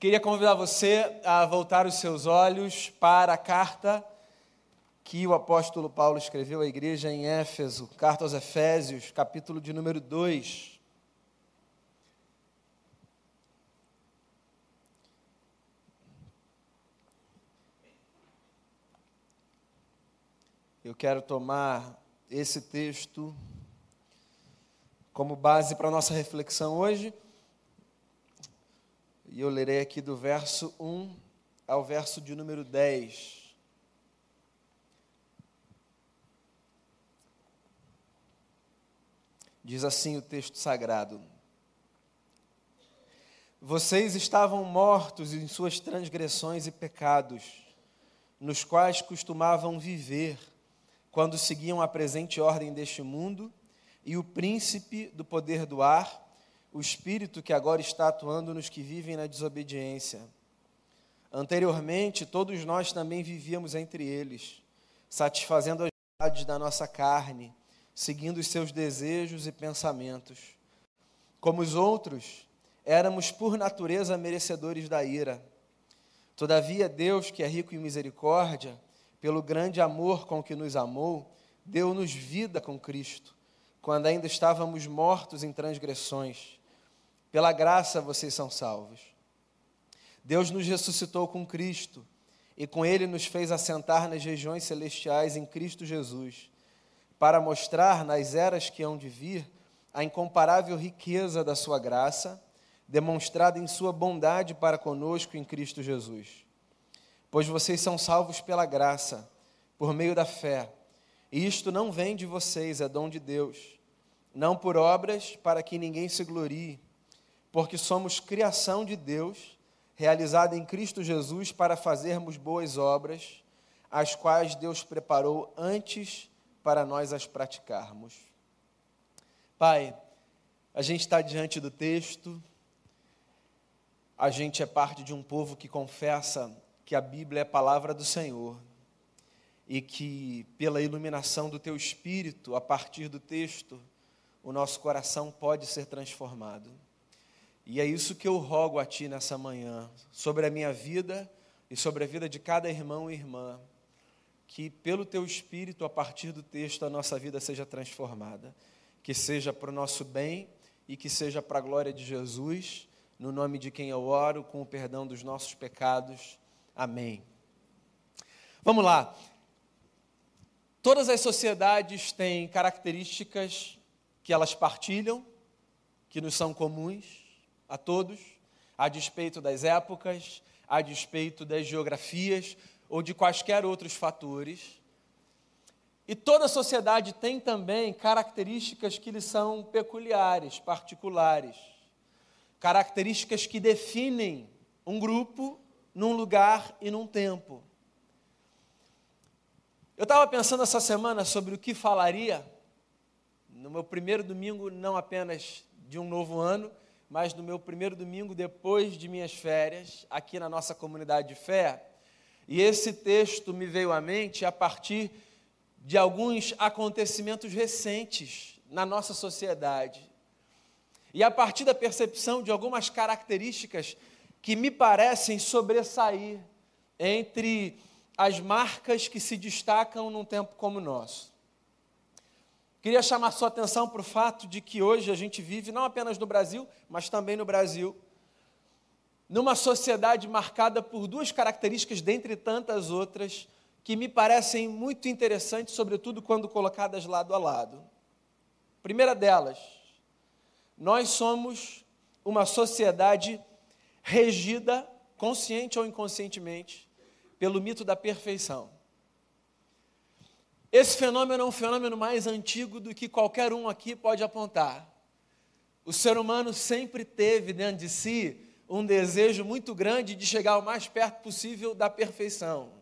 Queria convidar você a voltar os seus olhos para a carta que o apóstolo Paulo escreveu à igreja em Éfeso, carta aos Efésios, capítulo de número 2. Eu quero tomar esse texto como base para a nossa reflexão hoje. E eu lerei aqui do verso 1 ao verso de número 10. Diz assim o texto sagrado: Vocês estavam mortos em suas transgressões e pecados, nos quais costumavam viver, quando seguiam a presente ordem deste mundo e o príncipe do poder do ar o espírito que agora está atuando nos que vivem na desobediência. Anteriormente, todos nós também vivíamos entre eles, satisfazendo as vontades da nossa carne, seguindo os seus desejos e pensamentos. Como os outros, éramos por natureza merecedores da ira. Todavia, Deus, que é rico em misericórdia, pelo grande amor com que nos amou, deu-nos vida com Cristo, quando ainda estávamos mortos em transgressões. Pela graça vocês são salvos. Deus nos ressuscitou com Cristo e com Ele nos fez assentar nas regiões celestiais em Cristo Jesus, para mostrar nas eras que hão de vir a incomparável riqueza da Sua graça, demonstrada em Sua bondade para conosco em Cristo Jesus. Pois vocês são salvos pela graça, por meio da fé. E isto não vem de vocês, é dom de Deus, não por obras, para que ninguém se glorie porque somos criação de Deus, realizada em Cristo Jesus para fazermos boas obras, as quais Deus preparou antes para nós as praticarmos. Pai, a gente está diante do texto, a gente é parte de um povo que confessa que a Bíblia é a palavra do Senhor e que, pela iluminação do Teu Espírito, a partir do texto, o nosso coração pode ser transformado. E é isso que eu rogo a Ti nessa manhã, sobre a minha vida e sobre a vida de cada irmão e irmã, que pelo Teu Espírito, a partir do texto, a nossa vida seja transformada, que seja para o nosso bem e que seja para a glória de Jesus, no nome de quem eu oro, com o perdão dos nossos pecados. Amém. Vamos lá. Todas as sociedades têm características que elas partilham, que nos são comuns a todos, a despeito das épocas, a despeito das geografias ou de quaisquer outros fatores. E toda sociedade tem também características que lhe são peculiares, particulares. Características que definem um grupo num lugar e num tempo. Eu estava pensando essa semana sobre o que falaria no meu primeiro domingo, não apenas de um novo ano, mas no meu primeiro domingo depois de minhas férias, aqui na nossa comunidade de fé. E esse texto me veio à mente a partir de alguns acontecimentos recentes na nossa sociedade. E a partir da percepção de algumas características que me parecem sobressair entre as marcas que se destacam num tempo como o nosso. Queria chamar sua atenção para o fato de que hoje a gente vive, não apenas no Brasil, mas também no Brasil, numa sociedade marcada por duas características, dentre tantas outras, que me parecem muito interessantes, sobretudo quando colocadas lado a lado. Primeira delas, nós somos uma sociedade regida, consciente ou inconscientemente, pelo mito da perfeição. Esse fenômeno é um fenômeno mais antigo do que qualquer um aqui pode apontar. O ser humano sempre teve dentro de si um desejo muito grande de chegar o mais perto possível da perfeição.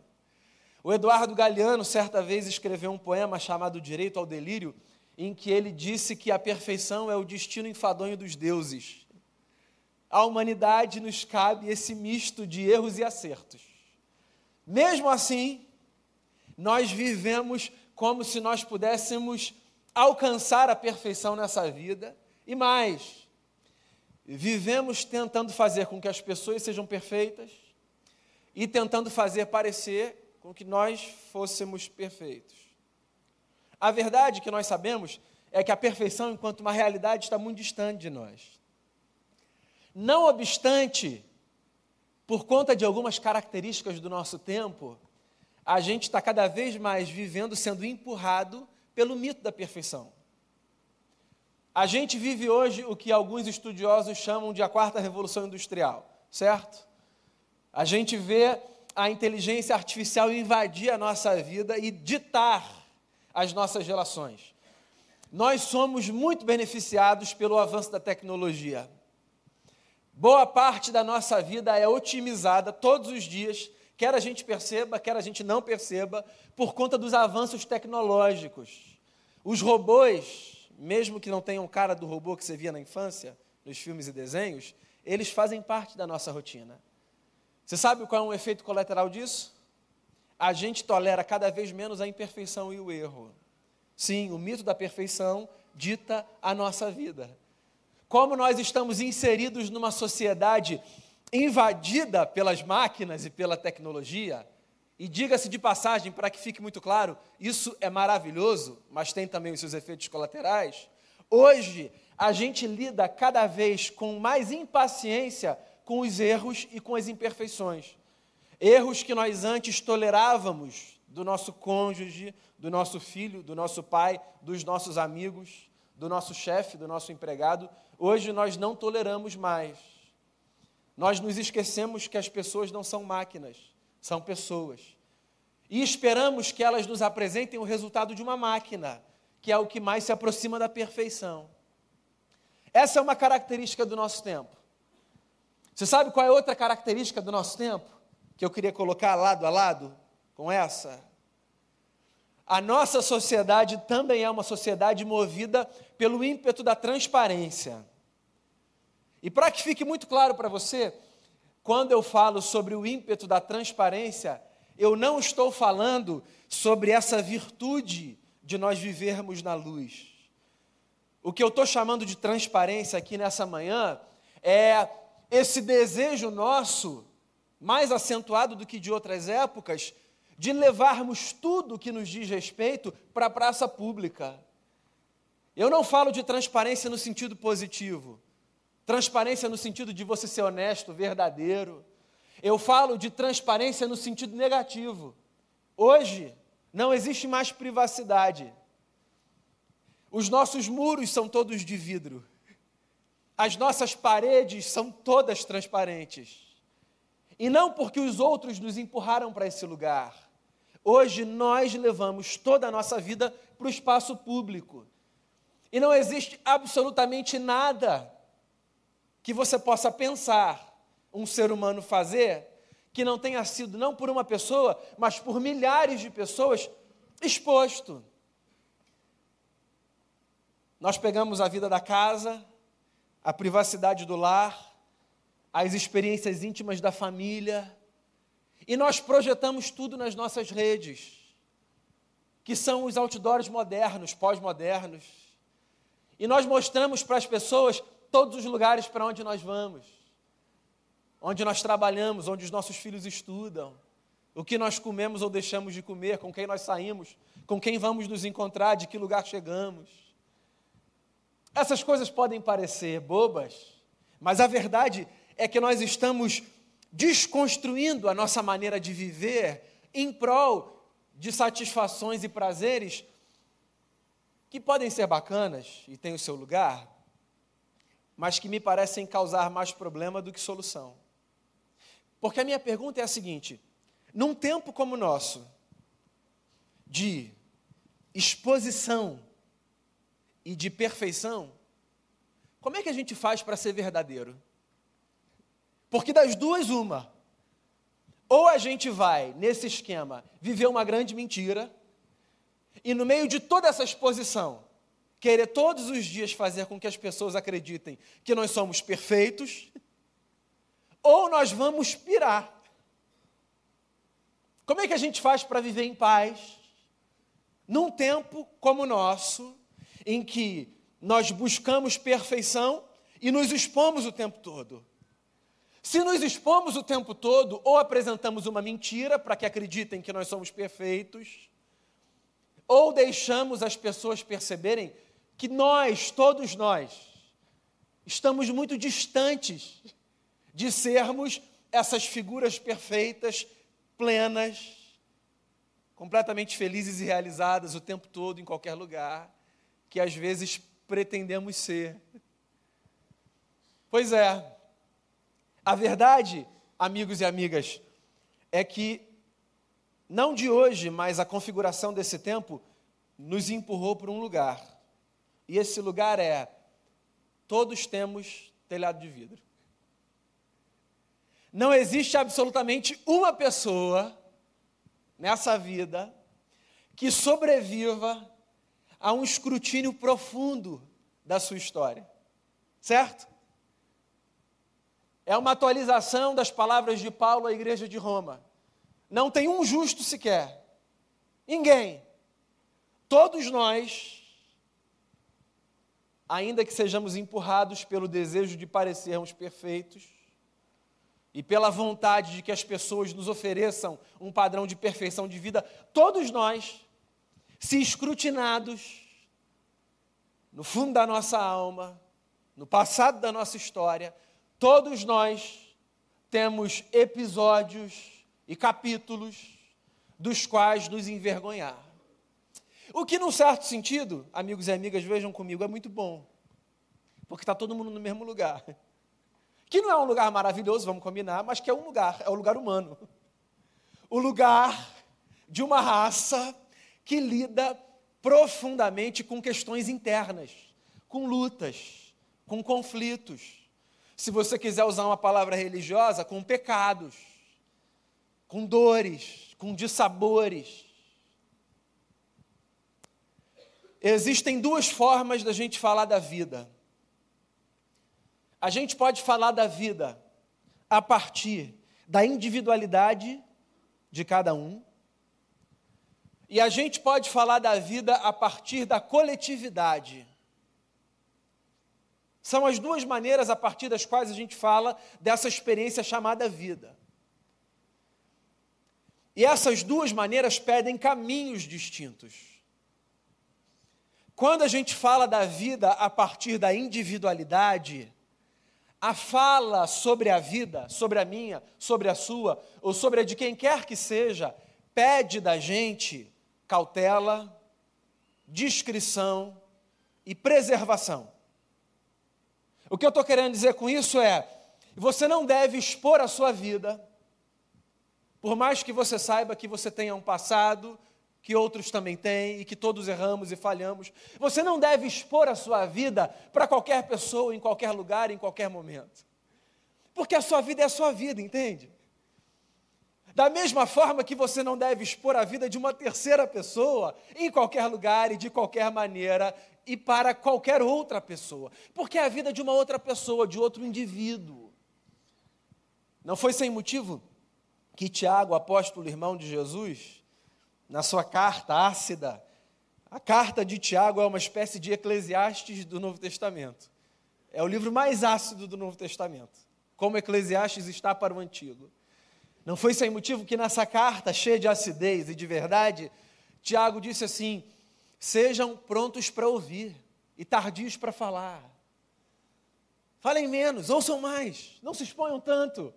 O Eduardo Galeano, certa vez, escreveu um poema chamado Direito ao Delírio, em que ele disse que a perfeição é o destino enfadonho dos deuses. A humanidade nos cabe esse misto de erros e acertos. Mesmo assim, nós vivemos como se nós pudéssemos alcançar a perfeição nessa vida e mais. vivemos tentando fazer com que as pessoas sejam perfeitas e tentando fazer parecer com que nós fôssemos perfeitos. A verdade que nós sabemos é que a perfeição, enquanto uma realidade, está muito distante de nós. Não obstante, por conta de algumas características do nosso tempo, a gente está cada vez mais vivendo sendo empurrado pelo mito da perfeição. A gente vive hoje o que alguns estudiosos chamam de a quarta revolução industrial, certo? A gente vê a inteligência artificial invadir a nossa vida e ditar as nossas relações. Nós somos muito beneficiados pelo avanço da tecnologia. Boa parte da nossa vida é otimizada todos os dias, quer a gente perceba, quer a gente não perceba, por conta dos avanços tecnológicos. Os robôs, mesmo que não tenham cara do robô que você via na infância, nos filmes e desenhos, eles fazem parte da nossa rotina. Você sabe qual é um efeito colateral disso? A gente tolera cada vez menos a imperfeição e o erro. Sim, o mito da perfeição dita a nossa vida. Como nós estamos inseridos numa sociedade invadida pelas máquinas e pela tecnologia, e diga-se de passagem, para que fique muito claro, isso é maravilhoso, mas tem também os seus efeitos colaterais. Hoje, a gente lida cada vez com mais impaciência com os erros e com as imperfeições. Erros que nós antes tolerávamos do nosso cônjuge, do nosso filho, do nosso pai, dos nossos amigos, do nosso chefe, do nosso empregado, hoje nós não toleramos mais. Nós nos esquecemos que as pessoas não são máquinas, são pessoas. E esperamos que elas nos apresentem o resultado de uma máquina, que é o que mais se aproxima da perfeição. Essa é uma característica do nosso tempo. Você sabe qual é outra característica do nosso tempo? Que eu queria colocar lado a lado com essa? A nossa sociedade também é uma sociedade movida pelo ímpeto da transparência. E para que fique muito claro para você, quando eu falo sobre o ímpeto da transparência, eu não estou falando sobre essa virtude de nós vivermos na luz. O que eu estou chamando de transparência aqui nessa manhã é esse desejo nosso, mais acentuado do que de outras épocas, de levarmos tudo que nos diz respeito para a praça pública. Eu não falo de transparência no sentido positivo. Transparência no sentido de você ser honesto, verdadeiro. Eu falo de transparência no sentido negativo. Hoje não existe mais privacidade. Os nossos muros são todos de vidro. As nossas paredes são todas transparentes. E não porque os outros nos empurraram para esse lugar. Hoje nós levamos toda a nossa vida para o espaço público. E não existe absolutamente nada que você possa pensar um ser humano fazer que não tenha sido, não por uma pessoa, mas por milhares de pessoas, exposto. Nós pegamos a vida da casa, a privacidade do lar, as experiências íntimas da família, e nós projetamos tudo nas nossas redes, que são os outdoors modernos, pós-modernos. E nós mostramos para as pessoas todos os lugares para onde nós vamos, onde nós trabalhamos, onde os nossos filhos estudam, o que nós comemos ou deixamos de comer, com quem nós saímos, com quem vamos nos encontrar, de que lugar chegamos. Essas coisas podem parecer bobas, mas a verdade é que nós estamos desconstruindo a nossa maneira de viver em prol de satisfações e prazeres que podem ser bacanas e têm o seu lugar, mas que me parecem causar mais problema do que solução. Porque a minha pergunta é a seguinte: num tempo como o nosso, de exposição e de perfeição, como é que a gente faz para ser verdadeiro? Porque das duas, uma. Ou a gente vai, nesse esquema, viver uma grande mentira, e no meio de toda essa exposição, querer todos os dias fazer com que as pessoas acreditem que nós somos perfeitos, ou nós vamos pirar. Como é que a gente faz para viver em paz? Num tempo como o nosso, em que nós buscamos perfeição e nos expomos o tempo todo. Se nos expomos o tempo todo, ou apresentamos uma mentira para que acreditem que nós somos perfeitos, ou deixamos as pessoas perceberem que nós, todos nós, estamos muito distantes de sermos essas figuras perfeitas, plenas, completamente felizes e realizadas o tempo todo, em qualquer lugar, que às vezes pretendemos ser. Pois é, a verdade, amigos e amigas, é que não de hoje, mas a configuração desse tempo nos empurrou para um lugar. E esse lugar é: todos temos telhado de vidro. Não existe absolutamente uma pessoa nessa vida que sobreviva a um escrutínio profundo da sua história. Certo? É uma atualização das palavras de Paulo à igreja de Roma. Não tem um justo sequer. Ninguém. Todos nós, ainda que sejamos empurrados pelo desejo de parecermos perfeitos, e pela vontade de que as pessoas nos ofereçam um padrão de perfeição de vida, todos nós, se escrutinados no fundo da nossa alma, no passado da nossa história, todos nós temos episódios e capítulos dos quais nos envergonhar. O que, num certo sentido, amigos e amigas, vejam comigo, é muito bom, porque está todo mundo no mesmo lugar que não é um lugar maravilhoso, vamos combinar, mas que é um lugar, é o lugar humano. O lugar de uma raça que lida profundamente com questões internas, com lutas, com conflitos. Se você quiser usar uma palavra religiosa, com pecados, com dores, com dissabores. Existem duas formas da gente falar da vida. A gente pode falar da vida a partir da individualidade de cada um, e a gente pode falar da vida a partir da coletividade. São as duas maneiras a partir das quais a gente fala dessa experiência chamada vida. E essas duas maneiras pedem caminhos distintos. Quando a gente fala da vida a partir da individualidade, a fala sobre a vida, sobre a minha, sobre a sua, ou sobre a de quem quer que seja, pede da gente cautela, discrição e preservação. O que eu estou querendo dizer com isso é: você não deve expor a sua vida, por mais que você saiba que você tenha um passado, que outros também têm e que todos erramos e falhamos. Você não deve expor a sua vida para qualquer pessoa, em qualquer lugar, em qualquer momento. Porque a sua vida é a sua vida, entende? Da mesma forma que você não deve expor a vida de uma terceira pessoa, em qualquer lugar e de qualquer maneira, e para qualquer outra pessoa. Porque é a vida de uma outra pessoa, de outro indivíduo. Não foi sem motivo que Tiago, apóstolo irmão de Jesus, na sua carta ácida. A carta de Tiago é uma espécie de Eclesiastes do Novo Testamento. É o livro mais ácido do Novo Testamento, como Eclesiastes está para o Antigo. Não foi sem motivo que nessa carta, cheia de acidez e de verdade, Tiago disse assim: sejam prontos para ouvir e tardios para falar. Falem menos, ouçam mais, não se exponham tanto.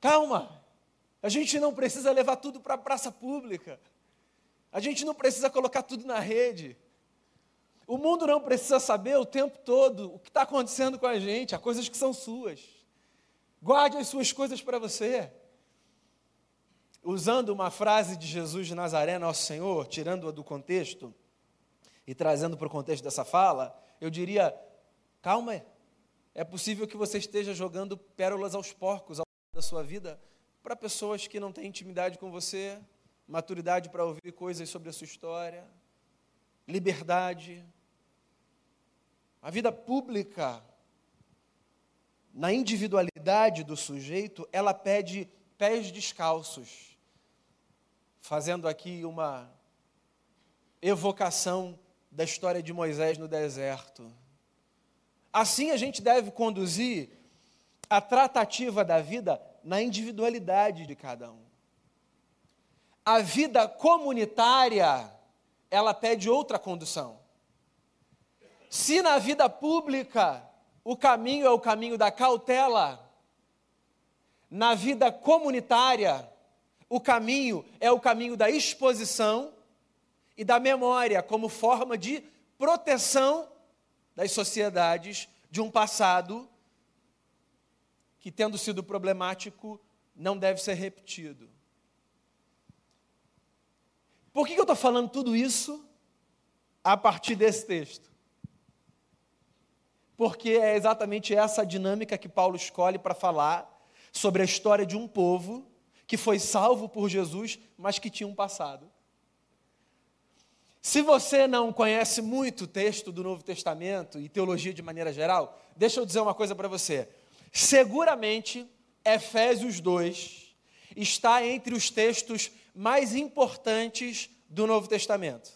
Calma, a gente não precisa levar tudo para a praça pública. A gente não precisa colocar tudo na rede. O mundo não precisa saber o tempo todo o que está acontecendo com a gente, há coisas que são suas. Guarde as suas coisas para você. Usando uma frase de Jesus de Nazaré, nosso Senhor, tirando-a do contexto e trazendo para o contexto dessa fala, eu diria: calma, é possível que você esteja jogando pérolas aos porcos ao longo da sua vida para pessoas que não têm intimidade com você, maturidade para ouvir coisas sobre a sua história, liberdade. A vida pública, na individualidade do sujeito, ela pede pés descalços, fazendo aqui uma evocação da história de Moisés no deserto. Assim a gente deve conduzir a tratativa da vida na individualidade de cada um. A vida comunitária, ela pede outra condução. Se na vida pública o caminho é o caminho da cautela, na vida comunitária o caminho é o caminho da exposição e da memória como forma de proteção das sociedades de um passado que, tendo sido problemático, não deve ser repetido. Por que eu estou falando tudo isso a partir desse texto? Porque é exatamente essa dinâmica que Paulo escolhe para falar sobre a história de um povo que foi salvo por Jesus, mas que tinha um passado. Se você não conhece muito o texto do Novo Testamento e teologia de maneira geral, deixa eu dizer uma coisa para você. Seguramente, Efésios 2 está entre os textos mais importantes do Novo Testamento.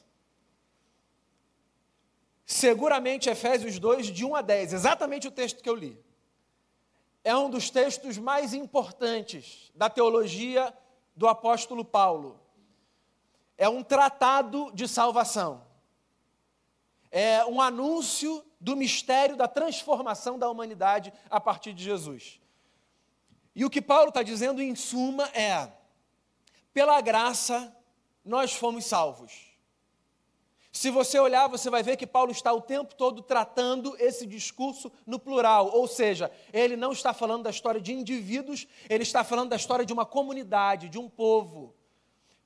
Seguramente, Efésios 2, de 1 a 10, exatamente o texto que eu li. É um dos textos mais importantes da teologia do apóstolo Paulo. É um tratado de salvação. É um anúncio do mistério da transformação da humanidade a partir de Jesus. E o que Paulo está dizendo, em suma, é: pela graça nós fomos salvos. Se você olhar, você vai ver que Paulo está o tempo todo tratando esse discurso no plural, ou seja, ele não está falando da história de indivíduos, ele está falando da história de uma comunidade, de um povo.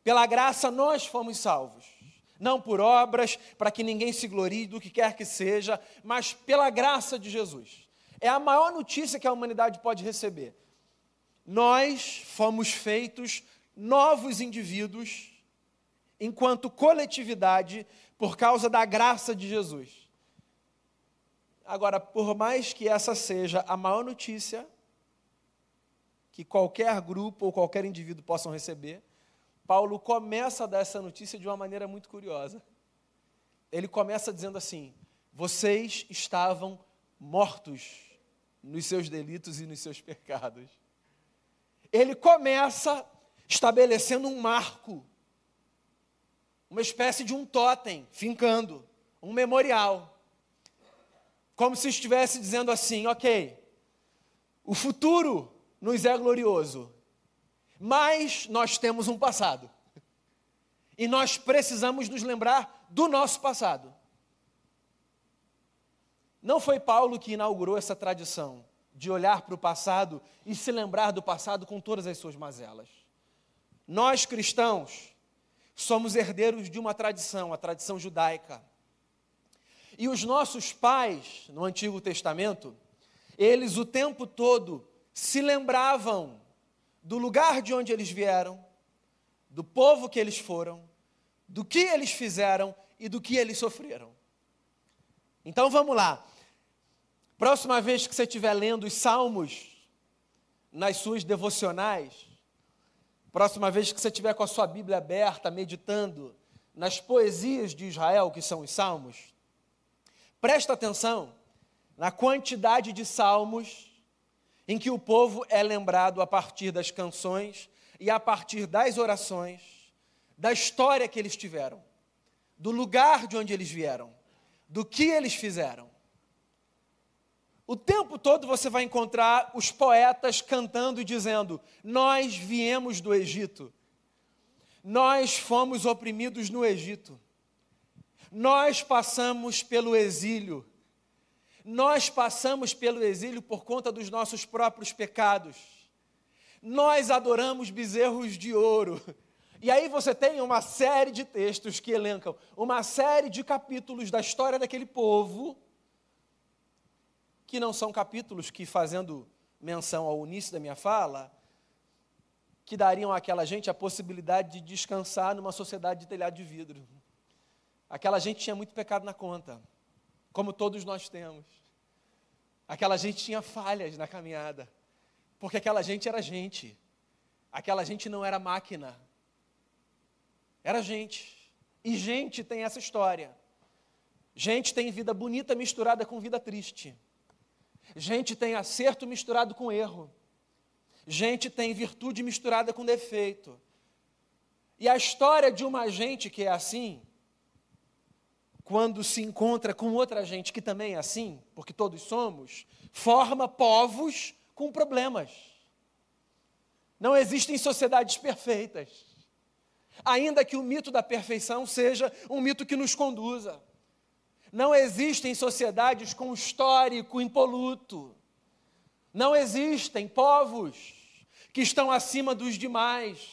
Pela graça nós fomos salvos não por obras, para que ninguém se glorie do que quer que seja, mas pela graça de Jesus. É a maior notícia que a humanidade pode receber. Nós fomos feitos novos indivíduos, enquanto coletividade, por causa da graça de Jesus. Agora, por mais que essa seja a maior notícia que qualquer grupo ou qualquer indivíduo possam receber, Paulo começa a dar essa notícia de uma maneira muito curiosa. Ele começa dizendo assim: Vocês estavam mortos nos seus delitos e nos seus pecados. Ele começa estabelecendo um marco, uma espécie de um totem, fincando, um memorial. Como se estivesse dizendo assim: ok, o futuro nos é glorioso, mas nós temos um passado. E nós precisamos nos lembrar do nosso passado. Não foi Paulo que inaugurou essa tradição de olhar para o passado e se lembrar do passado com todas as suas mazelas. Nós cristãos somos herdeiros de uma tradição, a tradição judaica. E os nossos pais, no Antigo Testamento, eles o tempo todo se lembravam do lugar de onde eles vieram, do povo que eles foram, do que eles fizeram e do que eles sofreram. Então vamos lá. Próxima vez que você estiver lendo os salmos nas suas devocionais, próxima vez que você estiver com a sua Bíblia aberta, meditando nas poesias de Israel, que são os salmos, presta atenção na quantidade de salmos em que o povo é lembrado a partir das canções e a partir das orações, da história que eles tiveram, do lugar de onde eles vieram, do que eles fizeram. O tempo todo você vai encontrar os poetas cantando e dizendo: Nós viemos do Egito, nós fomos oprimidos no Egito, nós passamos pelo exílio, nós passamos pelo exílio por conta dos nossos próprios pecados. Nós adoramos bezerros de ouro. E aí você tem uma série de textos que elencam uma série de capítulos da história daquele povo, que não são capítulos que, fazendo menção ao início da minha fala, que dariam àquela gente a possibilidade de descansar numa sociedade de telhado de vidro. Aquela gente tinha muito pecado na conta como todos nós temos. Aquela gente tinha falhas na caminhada, porque aquela gente era gente. Aquela gente não era máquina. Era gente. E gente tem essa história. Gente tem vida bonita misturada com vida triste. Gente tem acerto misturado com erro. Gente tem virtude misturada com defeito. E a história de uma gente que é assim, quando se encontra com outra gente que também é assim, porque todos somos, forma povos com problemas. Não existem sociedades perfeitas. Ainda que o mito da perfeição seja um mito que nos conduza. Não existem sociedades com histórico impoluto. Não existem povos que estão acima dos demais,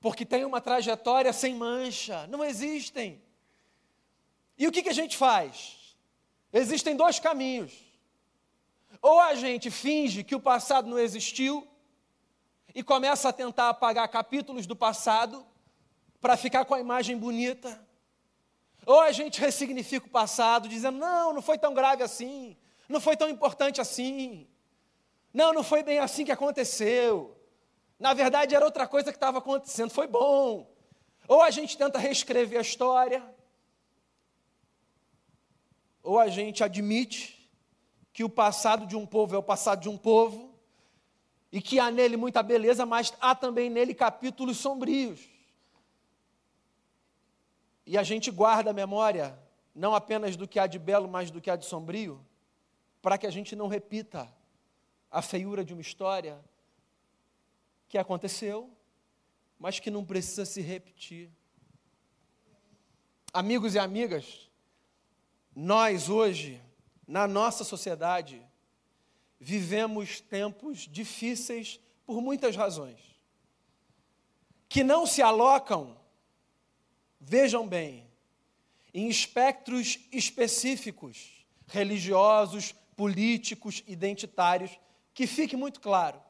porque têm uma trajetória sem mancha. Não existem. E o que, que a gente faz? Existem dois caminhos. Ou a gente finge que o passado não existiu e começa a tentar apagar capítulos do passado para ficar com a imagem bonita. Ou a gente ressignifica o passado, dizendo: não, não foi tão grave assim, não foi tão importante assim, não, não foi bem assim que aconteceu. Na verdade, era outra coisa que estava acontecendo, foi bom. Ou a gente tenta reescrever a história, ou a gente admite que o passado de um povo é o passado de um povo, e que há nele muita beleza, mas há também nele capítulos sombrios. E a gente guarda a memória, não apenas do que há de belo, mas do que há de sombrio, para que a gente não repita a feiura de uma história que aconteceu, mas que não precisa se repetir. Amigos e amigas, nós hoje, na nossa sociedade, vivemos tempos difíceis por muitas razões, que não se alocam vejam bem, em espectros específicos, religiosos, políticos, identitários, que fique muito claro.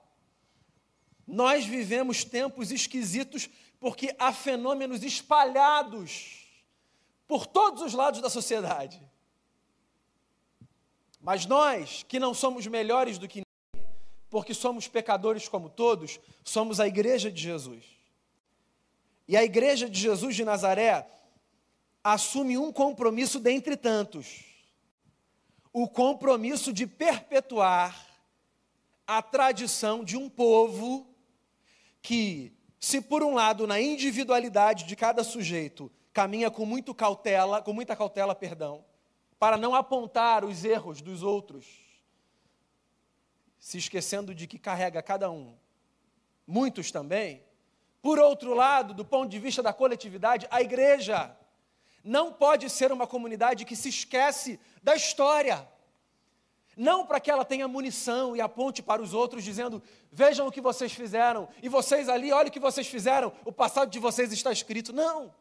Nós vivemos tempos esquisitos porque há fenômenos espalhados por todos os lados da sociedade. Mas nós, que não somos melhores do que ninguém, porque somos pecadores como todos, somos a igreja de Jesus. E a igreja de Jesus de Nazaré assume um compromisso dentre tantos: o compromisso de perpetuar a tradição de um povo que, se por um lado na individualidade de cada sujeito caminha com muito cautela, com muita cautela, perdão, para não apontar os erros dos outros, se esquecendo de que carrega cada um, muitos também, por outro lado, do ponto de vista da coletividade, a igreja não pode ser uma comunidade que se esquece da história. Não para que ela tenha munição e aponte para os outros, dizendo: vejam o que vocês fizeram, e vocês ali, olha o que vocês fizeram, o passado de vocês está escrito. Não.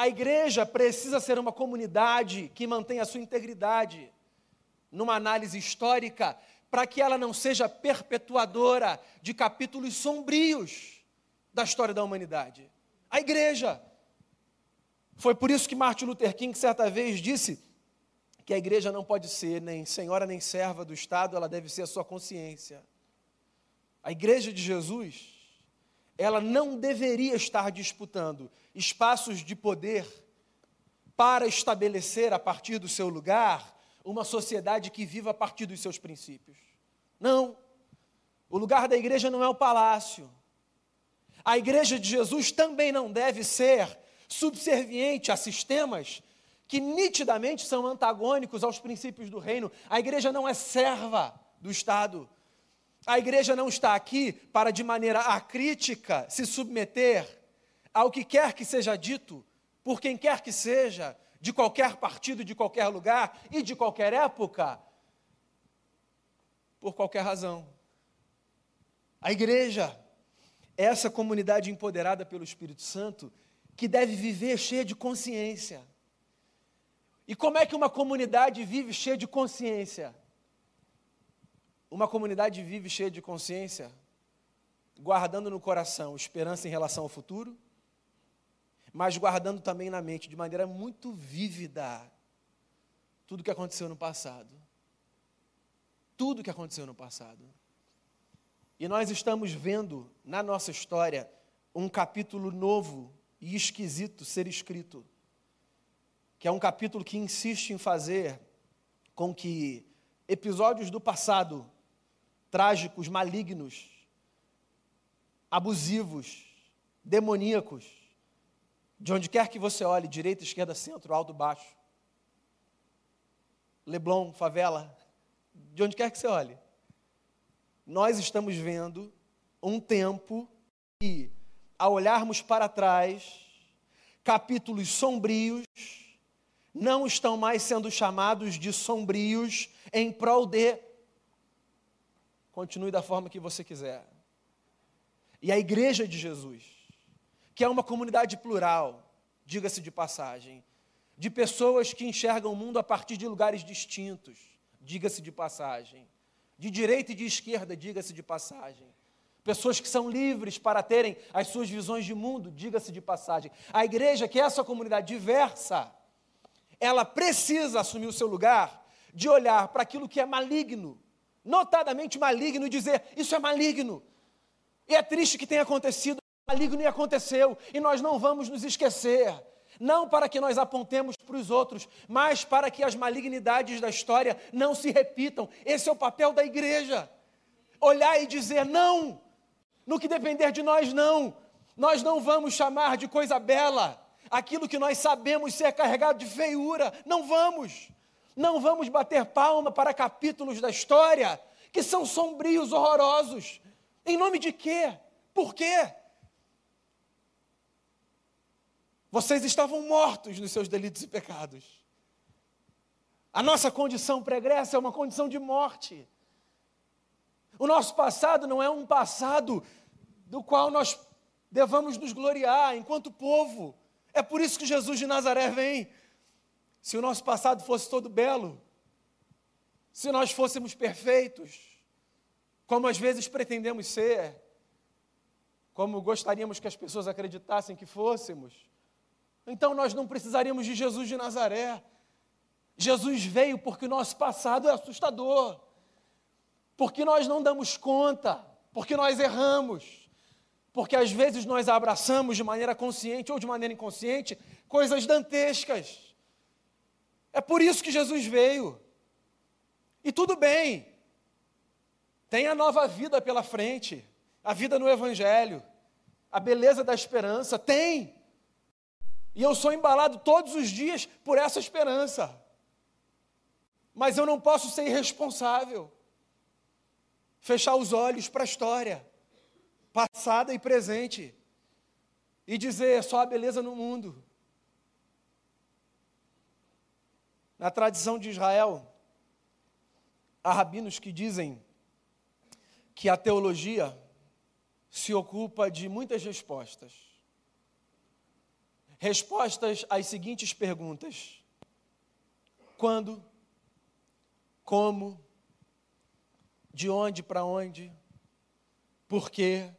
A igreja precisa ser uma comunidade que mantenha a sua integridade, numa análise histórica, para que ela não seja perpetuadora de capítulos sombrios da história da humanidade. A igreja. Foi por isso que Martin Luther King certa vez disse que a igreja não pode ser nem senhora nem serva do Estado, ela deve ser a sua consciência. A igreja de Jesus, ela não deveria estar disputando espaços de poder para estabelecer a partir do seu lugar uma sociedade que viva a partir dos seus princípios. Não. O lugar da igreja não é o palácio. A igreja de Jesus também não deve ser subserviente a sistemas que nitidamente são antagônicos aos princípios do reino. A igreja não é serva do Estado. A igreja não está aqui para, de maneira acrítica, se submeter ao que quer que seja dito, por quem quer que seja, de qualquer partido, de qualquer lugar e de qualquer época, por qualquer razão. A igreja essa comunidade empoderada pelo Espírito Santo que deve viver cheia de consciência. E como é que uma comunidade vive cheia de consciência? Uma comunidade vive cheia de consciência, guardando no coração esperança em relação ao futuro, mas guardando também na mente de maneira muito vívida tudo o que aconteceu no passado. Tudo o que aconteceu no passado. E nós estamos vendo na nossa história um capítulo novo e esquisito ser escrito, que é um capítulo que insiste em fazer com que episódios do passado, trágicos, malignos, abusivos, demoníacos, de onde quer que você olhe, direita, esquerda, centro, alto, baixo, Leblon, favela, de onde quer que você olhe, nós estamos vendo um tempo que, ao olharmos para trás, capítulos sombrios não estão mais sendo chamados de sombrios em prol de. Continue da forma que você quiser. E a igreja de Jesus, que é uma comunidade plural, diga-se de passagem, de pessoas que enxergam o mundo a partir de lugares distintos, diga-se de passagem, de direita e de esquerda, diga-se de passagem. Pessoas que são livres para terem as suas visões de mundo, diga-se de passagem. A igreja, que é essa comunidade diversa, ela precisa assumir o seu lugar de olhar para aquilo que é maligno, notadamente maligno, e dizer: Isso é maligno. E é triste que tenha acontecido, maligno e aconteceu, e nós não vamos nos esquecer não para que nós apontemos para os outros, mas para que as malignidades da história não se repitam. Esse é o papel da igreja. Olhar e dizer não, no que depender de nós, não. Nós não vamos chamar de coisa bela aquilo que nós sabemos ser carregado de feiura. Não vamos. Não vamos bater palma para capítulos da história que são sombrios, horrorosos. Em nome de quê? Por quê? Vocês estavam mortos nos seus delitos e pecados. A nossa condição pregressa é uma condição de morte. O nosso passado não é um passado do qual nós devamos nos gloriar enquanto povo. É por isso que Jesus de Nazaré vem. Se o nosso passado fosse todo belo, se nós fôssemos perfeitos, como às vezes pretendemos ser, como gostaríamos que as pessoas acreditassem que fôssemos, então nós não precisaríamos de Jesus de Nazaré. Jesus veio porque o nosso passado é assustador, porque nós não damos conta, porque nós erramos, porque às vezes nós abraçamos de maneira consciente ou de maneira inconsciente coisas dantescas. É por isso que Jesus veio. E tudo bem, tem a nova vida pela frente, a vida no Evangelho, a beleza da esperança, tem. E eu sou embalado todos os dias por essa esperança. Mas eu não posso ser irresponsável. Fechar os olhos para a história, passada e presente, e dizer só a beleza no mundo. Na tradição de Israel, há rabinos que dizem que a teologia se ocupa de muitas respostas. Respostas às seguintes perguntas: quando, como, de onde para onde, por quê?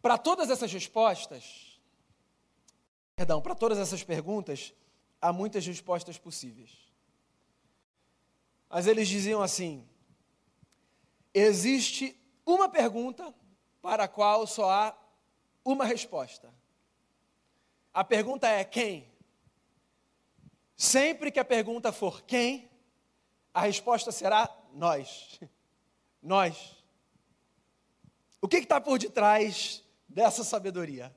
Para todas essas respostas, perdão, para todas essas perguntas, há muitas respostas possíveis. Mas eles diziam assim: existe uma pergunta para a qual só há uma resposta. A pergunta é quem? Sempre que a pergunta for quem, a resposta será nós. Nós. O que está por detrás dessa sabedoria?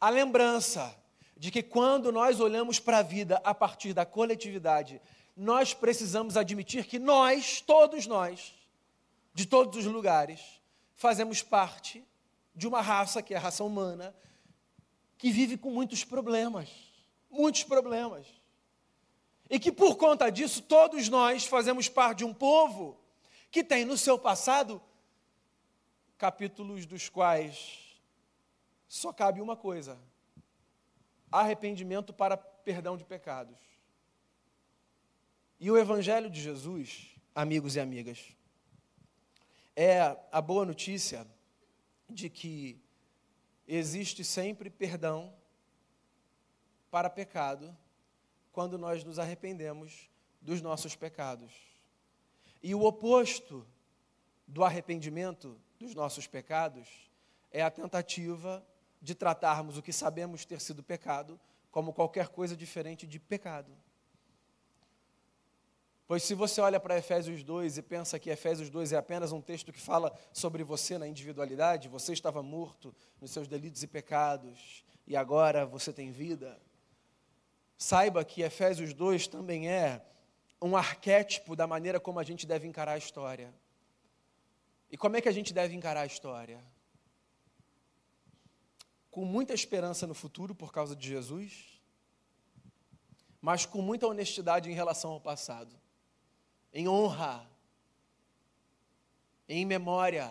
A lembrança de que quando nós olhamos para a vida a partir da coletividade, nós precisamos admitir que nós, todos nós, de todos os lugares, fazemos parte de uma raça que é a raça humana, que vive com muitos problemas, muitos problemas. E que por conta disso, todos nós fazemos parte de um povo que tem no seu passado capítulos dos quais só cabe uma coisa: arrependimento para perdão de pecados. E o Evangelho de Jesus, amigos e amigas, é a boa notícia de que existe sempre perdão para pecado quando nós nos arrependemos dos nossos pecados. E o oposto do arrependimento dos nossos pecados é a tentativa de tratarmos o que sabemos ter sido pecado como qualquer coisa diferente de pecado. Pois se você olha para Efésios 2 e pensa que Efésios 2 é apenas um texto que fala sobre você na individualidade, você estava morto nos seus delitos e pecados e agora você tem vida. Saiba que Efésios 2 também é um arquétipo da maneira como a gente deve encarar a história. E como é que a gente deve encarar a história? Com muita esperança no futuro por causa de Jesus, mas com muita honestidade em relação ao passado em honra, em memória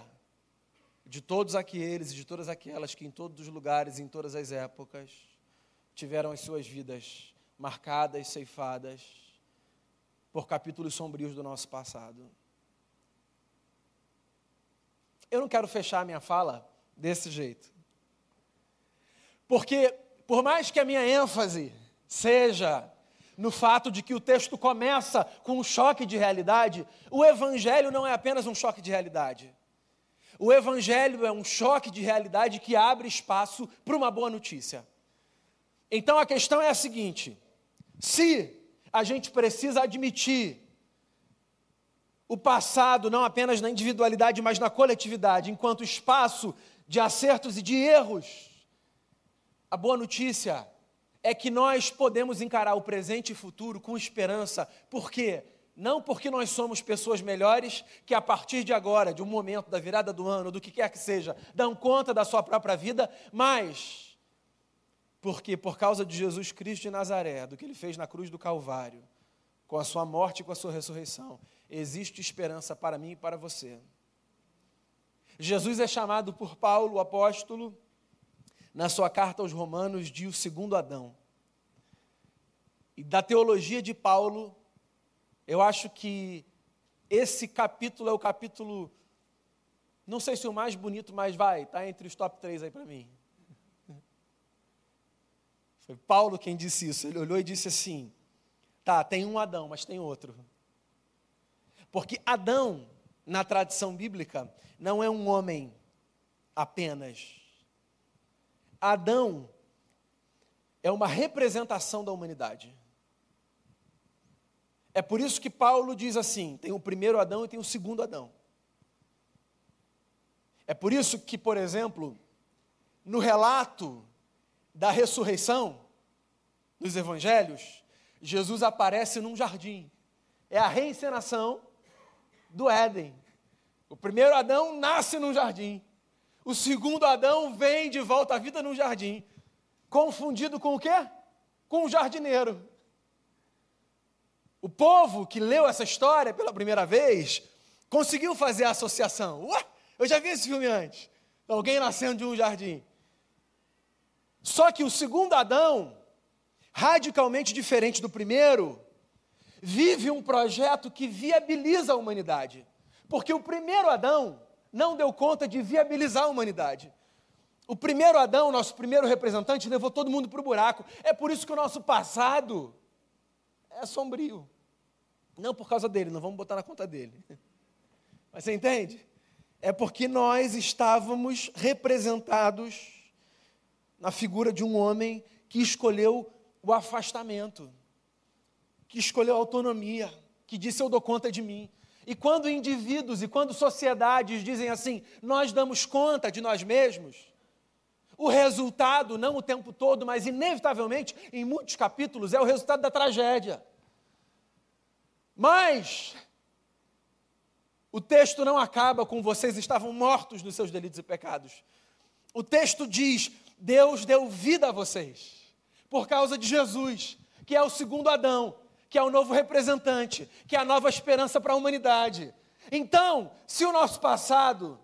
de todos aqueles e de todas aquelas que em todos os lugares, em todas as épocas, tiveram as suas vidas marcadas, ceifadas por capítulos sombrios do nosso passado. Eu não quero fechar a minha fala desse jeito. Porque, por mais que a minha ênfase seja no fato de que o texto começa com um choque de realidade, o Evangelho não é apenas um choque de realidade. O Evangelho é um choque de realidade que abre espaço para uma boa notícia. Então a questão é a seguinte: se a gente precisa admitir o passado, não apenas na individualidade, mas na coletividade, enquanto espaço de acertos e de erros, a boa notícia é que nós podemos encarar o presente e futuro com esperança. Por quê? Não porque nós somos pessoas melhores que a partir de agora, de um momento da virada do ano, do que quer que seja, dão conta da sua própria vida, mas porque por causa de Jesus Cristo de Nazaré, do que ele fez na cruz do Calvário, com a sua morte e com a sua ressurreição, existe esperança para mim e para você. Jesus é chamado por Paulo, o apóstolo, na sua carta aos Romanos, de o segundo Adão. E da teologia de Paulo, eu acho que esse capítulo é o capítulo, não sei se o mais bonito, mas vai, está entre os top 3 aí para mim. Foi Paulo quem disse isso. Ele olhou e disse assim: tá, tem um Adão, mas tem outro. Porque Adão, na tradição bíblica, não é um homem apenas. Adão é uma representação da humanidade. É por isso que Paulo diz assim: tem o primeiro Adão e tem o segundo Adão. É por isso que, por exemplo, no relato da ressurreição, nos evangelhos, Jesus aparece num jardim. É a reencenação do Éden. O primeiro Adão nasce num jardim. O segundo Adão vem de volta à vida no jardim, confundido com o quê? Com o jardineiro. O povo que leu essa história pela primeira vez conseguiu fazer a associação. Ué, eu já vi esse filme antes. Alguém nascendo de um jardim. Só que o segundo Adão, radicalmente diferente do primeiro, vive um projeto que viabiliza a humanidade. Porque o primeiro Adão não deu conta de viabilizar a humanidade. O primeiro Adão, nosso primeiro representante, levou todo mundo para o buraco. É por isso que o nosso passado é sombrio. Não por causa dele, não vamos botar na conta dele. Mas você entende? É porque nós estávamos representados na figura de um homem que escolheu o afastamento, que escolheu a autonomia, que disse: Eu dou conta de mim. E quando indivíduos e quando sociedades dizem assim, nós damos conta de nós mesmos, o resultado, não o tempo todo, mas inevitavelmente, em muitos capítulos, é o resultado da tragédia. Mas o texto não acaba com vocês estavam mortos nos seus delitos e pecados. O texto diz: Deus deu vida a vocês, por causa de Jesus, que é o segundo Adão, que é o novo representante, que é a nova esperança para a humanidade. Então, se o nosso passado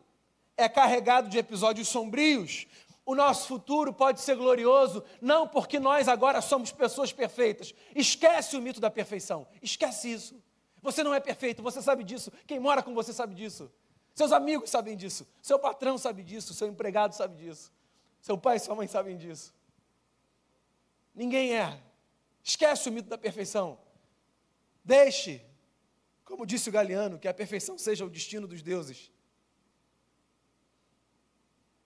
é carregado de episódios sombrios, o nosso futuro pode ser glorioso, não porque nós agora somos pessoas perfeitas. Esquece o mito da perfeição. Esquece isso. Você não é perfeito, você sabe disso. Quem mora com você sabe disso. Seus amigos sabem disso. Seu patrão sabe disso. Seu empregado sabe disso. Seu pai e sua mãe sabem disso. Ninguém é. Esquece o mito da perfeição. Deixe, como disse o Galeano, que a perfeição seja o destino dos deuses.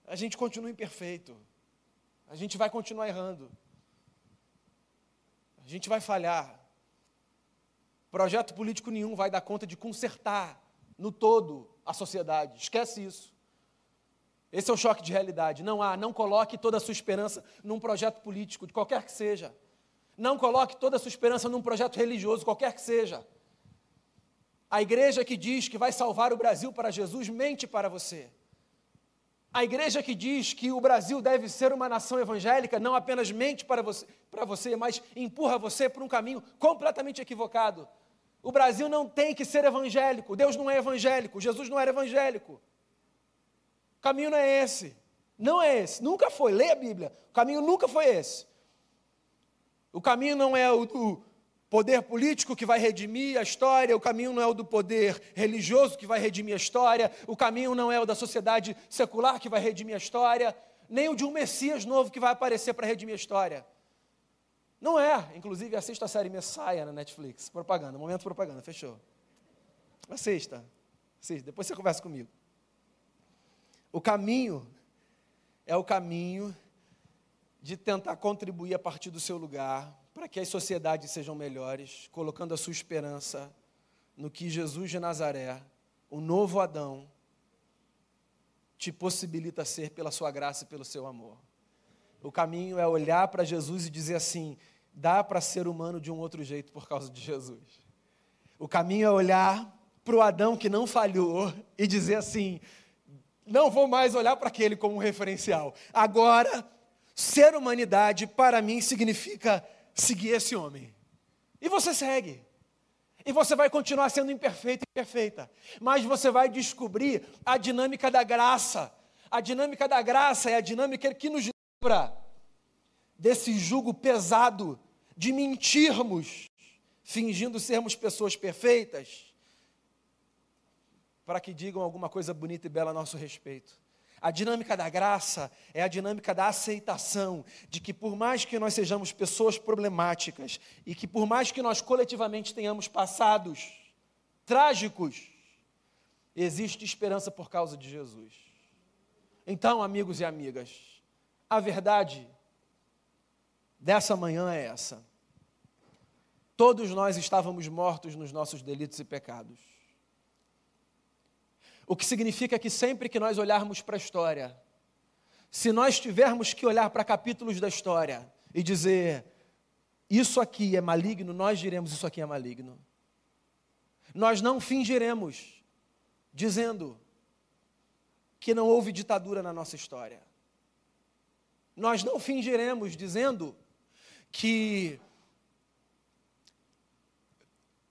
A gente continua imperfeito. A gente vai continuar errando. A gente vai falhar. Projeto político nenhum vai dar conta de consertar no todo a sociedade. Esquece isso. Esse é o choque de realidade. Não há, não coloque toda a sua esperança num projeto político, de qualquer que seja. Não coloque toda a sua esperança num projeto religioso, qualquer que seja. A igreja que diz que vai salvar o Brasil para Jesus mente para você. A igreja que diz que o Brasil deve ser uma nação evangélica não apenas mente para você, para você, mas empurra você por um caminho completamente equivocado. O Brasil não tem que ser evangélico. Deus não é evangélico. Jesus não era evangélico. O caminho não é esse. Não é esse. Nunca foi. Leia a Bíblia. O caminho nunca foi esse. O caminho não é o do poder político que vai redimir a história, o caminho não é o do poder religioso que vai redimir a história, o caminho não é o da sociedade secular que vai redimir a história, nem o de um Messias novo que vai aparecer para redimir a história. Não é. Inclusive, assista a série Messiah na Netflix. Propaganda, momento propaganda, fechou. Assista. Assista, depois você conversa comigo. O caminho é o caminho de tentar contribuir a partir do seu lugar para que as sociedades sejam melhores, colocando a sua esperança no que Jesus de Nazaré, o novo Adão, te possibilita ser pela sua graça e pelo seu amor. O caminho é olhar para Jesus e dizer assim: dá para ser humano de um outro jeito por causa de Jesus. O caminho é olhar para o Adão que não falhou e dizer assim: não vou mais olhar para aquele como um referencial. Agora, ser humanidade para mim significa seguir esse homem. E você segue. E você vai continuar sendo imperfeito e imperfeita. Mas você vai descobrir a dinâmica da graça. A dinâmica da graça é a dinâmica que nos livra desse jugo pesado de mentirmos, fingindo sermos pessoas perfeitas, para que digam alguma coisa bonita e bela a nosso respeito. A dinâmica da graça é a dinâmica da aceitação de que, por mais que nós sejamos pessoas problemáticas e que, por mais que nós coletivamente tenhamos passados trágicos, existe esperança por causa de Jesus. Então, amigos e amigas, a verdade dessa manhã é essa. Todos nós estávamos mortos nos nossos delitos e pecados. O que significa que sempre que nós olharmos para a história, se nós tivermos que olhar para capítulos da história e dizer, isso aqui é maligno, nós diremos, isso aqui é maligno. Nós não fingiremos dizendo que não houve ditadura na nossa história. Nós não fingiremos dizendo que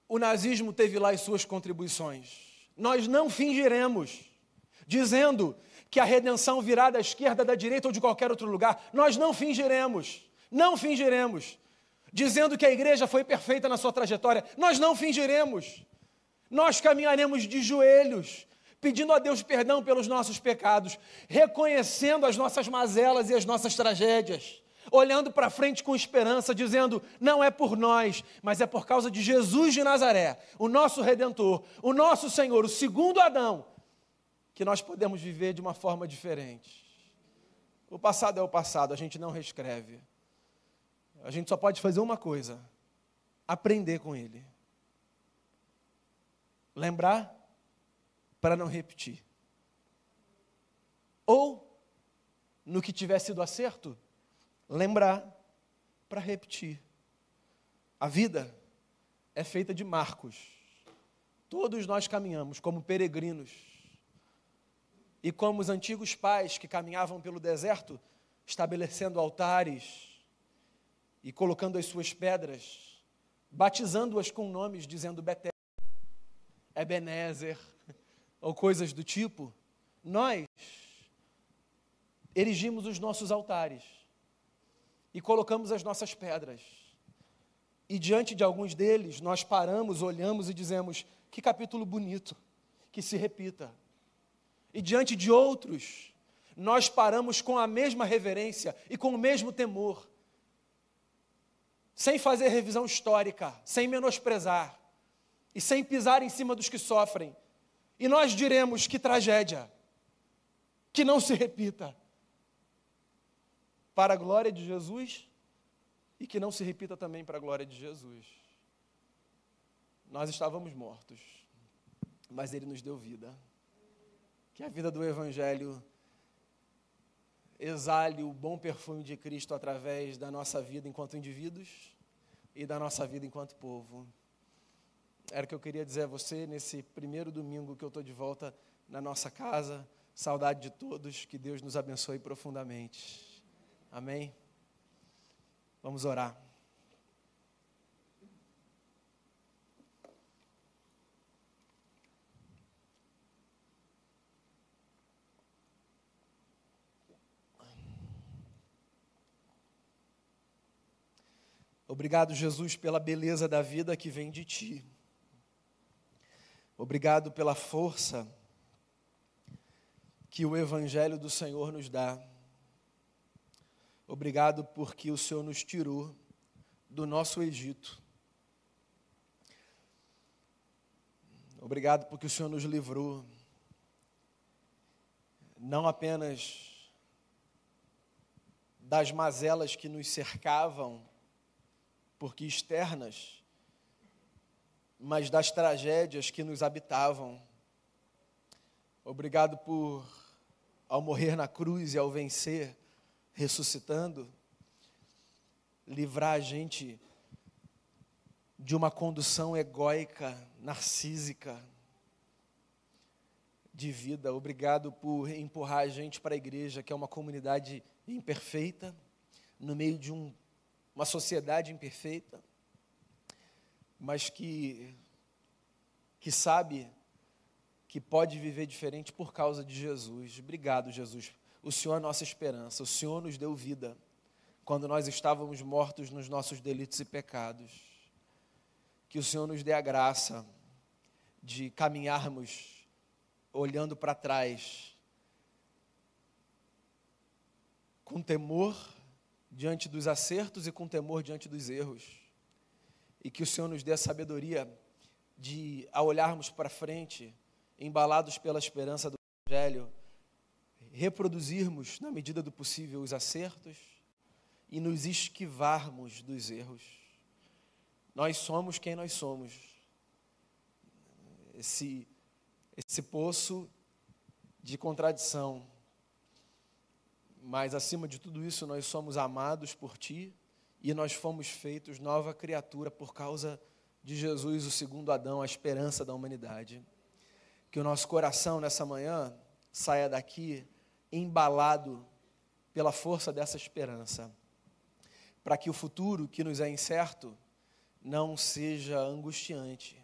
o nazismo teve lá as suas contribuições nós não fingiremos, dizendo que a redenção virá da esquerda, da direita ou de qualquer outro lugar. Nós não fingiremos, não fingiremos, dizendo que a igreja foi perfeita na sua trajetória. Nós não fingiremos. Nós caminharemos de joelhos, pedindo a Deus perdão pelos nossos pecados, reconhecendo as nossas mazelas e as nossas tragédias olhando para frente com esperança, dizendo: não é por nós, mas é por causa de Jesus de Nazaré, o nosso redentor, o nosso Senhor, o segundo Adão, que nós podemos viver de uma forma diferente. O passado é o passado, a gente não reescreve. A gente só pode fazer uma coisa: aprender com ele. Lembrar para não repetir. Ou, no que tiver sido acerto, lembrar para repetir. A vida é feita de marcos. Todos nós caminhamos como peregrinos. E como os antigos pais que caminhavam pelo deserto, estabelecendo altares e colocando as suas pedras, batizando-as com nomes, dizendo Betel, Ebenezer, ou coisas do tipo, nós erigimos os nossos altares e colocamos as nossas pedras. E diante de alguns deles, nós paramos, olhamos e dizemos: que capítulo bonito, que se repita. E diante de outros, nós paramos com a mesma reverência e com o mesmo temor, sem fazer revisão histórica, sem menosprezar e sem pisar em cima dos que sofrem. E nós diremos: que tragédia, que não se repita para a glória de Jesus e que não se repita também para a glória de Jesus. nós estávamos mortos, mas Ele nos deu vida. Que a vida do Evangelho exale o bom perfume de Cristo através da nossa vida enquanto indivíduos e da nossa vida enquanto povo. Era o que eu queria dizer a você nesse primeiro domingo que eu estou de volta na nossa casa. Saudade de todos, que Deus nos abençoe profundamente. Amém? Vamos orar. Obrigado, Jesus, pela beleza da vida que vem de Ti. Obrigado pela força que o Evangelho do Senhor nos dá. Obrigado porque o Senhor nos tirou do nosso Egito. Obrigado porque o Senhor nos livrou, não apenas das mazelas que nos cercavam, porque externas, mas das tragédias que nos habitavam. Obrigado por, ao morrer na cruz e ao vencer, ressuscitando, livrar a gente de uma condução egóica, narcísica de vida. Obrigado por empurrar a gente para a igreja, que é uma comunidade imperfeita, no meio de um uma sociedade imperfeita, mas que, que sabe que pode viver diferente por causa de Jesus. Obrigado, Jesus. O Senhor é nossa esperança, o Senhor nos deu vida quando nós estávamos mortos nos nossos delitos e pecados. Que o Senhor nos dê a graça de caminharmos olhando para trás com temor diante dos acertos e com temor diante dos erros. E que o Senhor nos dê a sabedoria de, ao olharmos para frente, embalados pela esperança do Evangelho, reproduzirmos, na medida do possível, os acertos e nos esquivarmos dos erros. Nós somos quem nós somos. Esse, esse poço de contradição mas acima de tudo isso, nós somos amados por Ti e nós fomos feitos nova criatura por causa de Jesus, o segundo Adão, a esperança da humanidade. Que o nosso coração nessa manhã saia daqui embalado pela força dessa esperança, para que o futuro que nos é incerto não seja angustiante,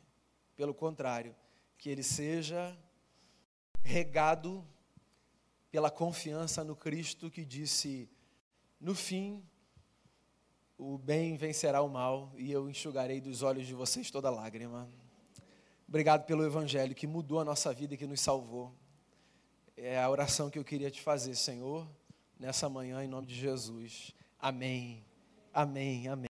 pelo contrário, que ele seja regado pela confiança no Cristo que disse: No fim, o bem vencerá o mal e eu enxugarei dos olhos de vocês toda lágrima. Obrigado pelo Evangelho que mudou a nossa vida e que nos salvou. É a oração que eu queria te fazer, Senhor, nessa manhã, em nome de Jesus. Amém. Amém. Amém.